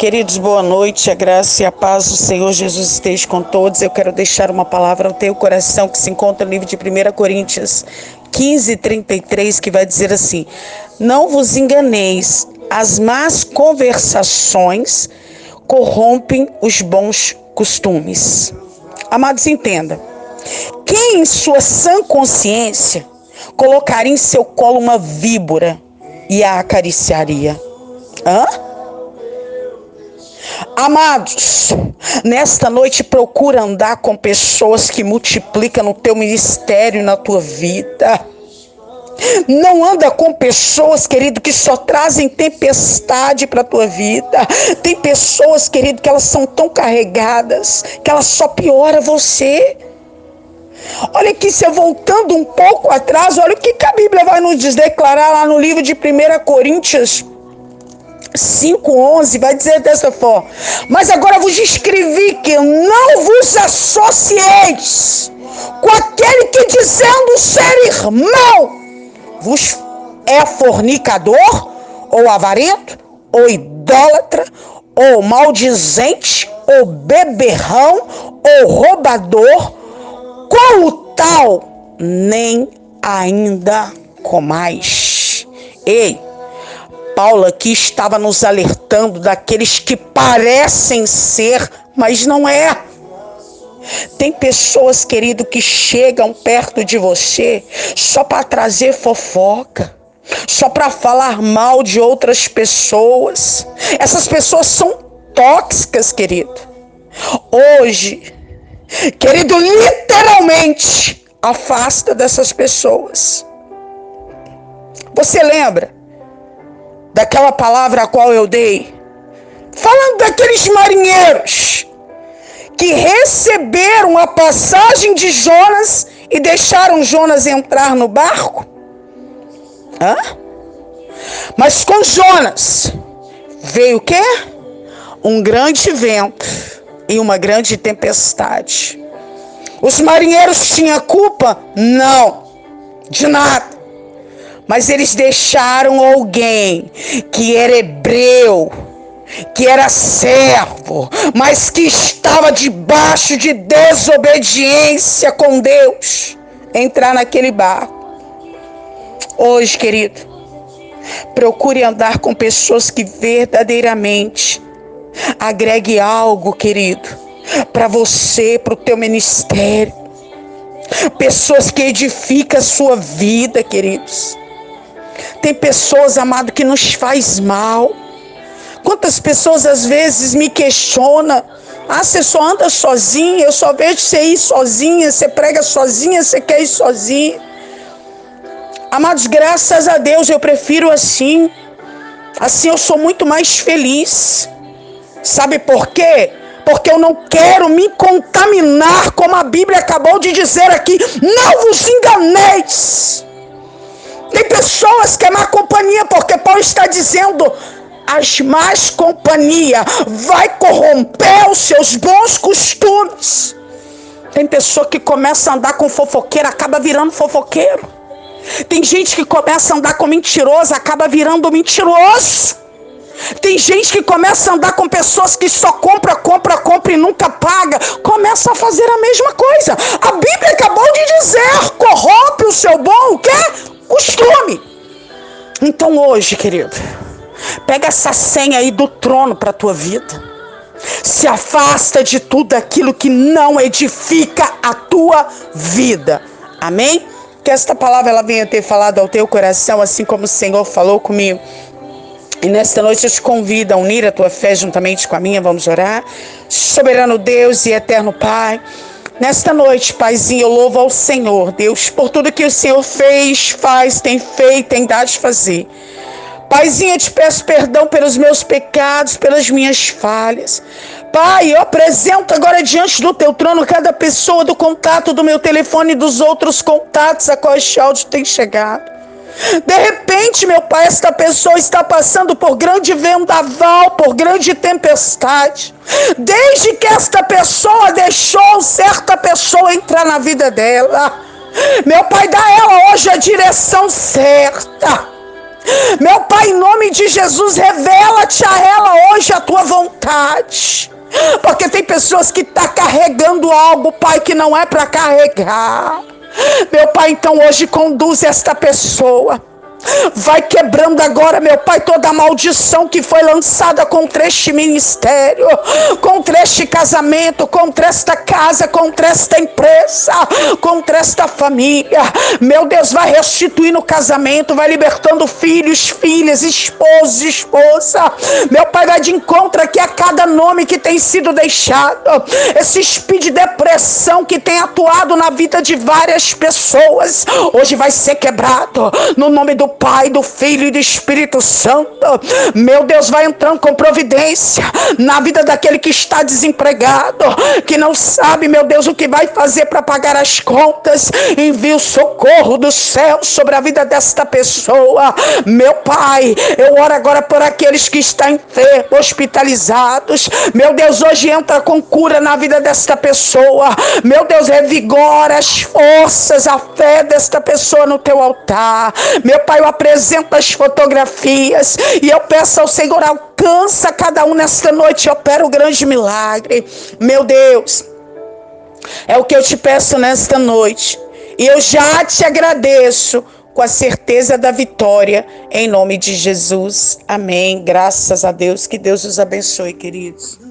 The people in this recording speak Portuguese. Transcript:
Queridos, boa noite. A graça e a paz do Senhor Jesus esteja com todos. Eu quero deixar uma palavra ao teu coração que se encontra no livro de 1 Coríntios 15, 33, que vai dizer assim: Não vos enganeis, as más conversações corrompem os bons costumes. Amados, entenda. Quem em sua sã consciência colocaria em seu colo uma víbora e a acariciaria? Hã? Amados, nesta noite procura andar com pessoas que multiplicam no teu ministério, na tua vida. Não anda com pessoas, querido, que só trazem tempestade para a tua vida. Tem pessoas, querido, que elas são tão carregadas que elas só piora você. Olha aqui, você voltando um pouco atrás, olha o que, que a Bíblia vai nos declarar lá no livro de 1 Coríntios 5,11 vai dizer dessa forma: Mas agora vos escrevi que não vos associeis com aquele que, dizendo ser irmão, vos é fornicador, ou avarento, ou idólatra, ou maldizente, ou beberrão, ou roubador, com o tal nem ainda comais. Ei, Paulo aqui estava nos alertando daqueles que parecem ser, mas não é. Tem pessoas, querido, que chegam perto de você só para trazer fofoca, só para falar mal de outras pessoas. Essas pessoas são tóxicas, querido. Hoje, querido, literalmente afasta dessas pessoas. Você lembra daquela palavra a qual eu dei, falando daqueles marinheiros que receberam a passagem de Jonas e deixaram Jonas entrar no barco? Hã? Mas com Jonas veio o quê? Um grande vento e uma grande tempestade. Os marinheiros tinham culpa? Não, de nada. Mas eles deixaram alguém que era hebreu, que era servo, mas que estava debaixo de desobediência com Deus, entrar naquele barco. Hoje, querido, procure andar com pessoas que verdadeiramente agregue algo, querido, para você, para o teu ministério. Pessoas que edificam a sua vida, queridos. Tem pessoas, amado, que nos faz mal. Quantas pessoas às vezes me questionam? Ah, você só anda sozinha, eu só vejo você ir sozinha, você prega sozinha, você quer ir sozinha. Amados, graças a Deus eu prefiro assim. Assim eu sou muito mais feliz. Sabe por quê? Porque eu não quero me contaminar, como a Bíblia acabou de dizer aqui. Não vos enganeis. Tem pessoas que é má companhia, porque Paulo está dizendo: as más companhia vai corromper os seus bons costumes. Tem pessoa que começa a andar com fofoqueiro, acaba virando fofoqueiro. Tem gente que começa a andar com mentiroso, acaba virando mentiroso. Tem gente que começa a andar com pessoas que só compra, compra, compra e nunca paga. Começa a fazer a mesma coisa. A Bíblia acabou de dizer: corrompe o seu bom o quê? Costume. Então hoje, querido, pega essa senha aí do trono para tua vida. Se afasta de tudo aquilo que não edifica a tua vida. Amém? Que esta palavra ela venha ter falado ao teu coração, assim como o Senhor falou comigo. E nesta noite eu te convido a unir a tua fé juntamente com a minha. Vamos orar. Soberano Deus e eterno Pai. Nesta noite, Paizinho, eu louvo ao Senhor, Deus, por tudo que o Senhor fez, faz, tem feito, tem dado de fazer. Paizinho, eu te peço perdão pelos meus pecados, pelas minhas falhas. Pai, eu apresento agora diante do teu trono cada pessoa do contato do meu telefone e dos outros contatos a qual este áudio tem chegado. De repente, meu pai, esta pessoa está passando por grande vendaval, por grande tempestade. Desde que esta pessoa deixou certa pessoa entrar na vida dela. Meu pai, dá a ela hoje a direção certa. Meu pai, em nome de Jesus, revela-te a ela hoje a tua vontade. Porque tem pessoas que estão tá carregando algo, Pai, que não é para carregar. Meu Pai, então hoje conduz esta pessoa Vai quebrando agora, meu Pai, toda a maldição que foi lançada contra este ministério, contra este casamento, contra esta casa, contra esta empresa, contra esta família. Meu Deus, vai restituindo o casamento, vai libertando filhos, filhas, esposos, esposa. Meu Pai, vai de encontro aqui a cada nome que tem sido deixado. Esse espírito de depressão que tem atuado na vida de várias pessoas, hoje vai ser quebrado no nome do Pai, do Filho e do Espírito Santo. Meu Deus, vai entrando com providência na vida daquele que está desempregado, que não sabe, meu Deus, o que vai fazer para pagar as contas. Envia o socorro do céu sobre a vida desta pessoa. Meu Pai, eu oro agora por aqueles que estão enfermos, hospitalizados. Meu Deus, hoje entra com cura na vida desta pessoa. Meu Deus, revigora as forças, a fé desta pessoa no teu altar. Meu Pai, eu apresento as fotografias e eu peço ao Senhor, alcança cada um nesta noite opera o grande milagre. Meu Deus, é o que eu te peço nesta noite. E eu já te agradeço com a certeza da vitória, em nome de Jesus. Amém. Graças a Deus. Que Deus os abençoe, queridos.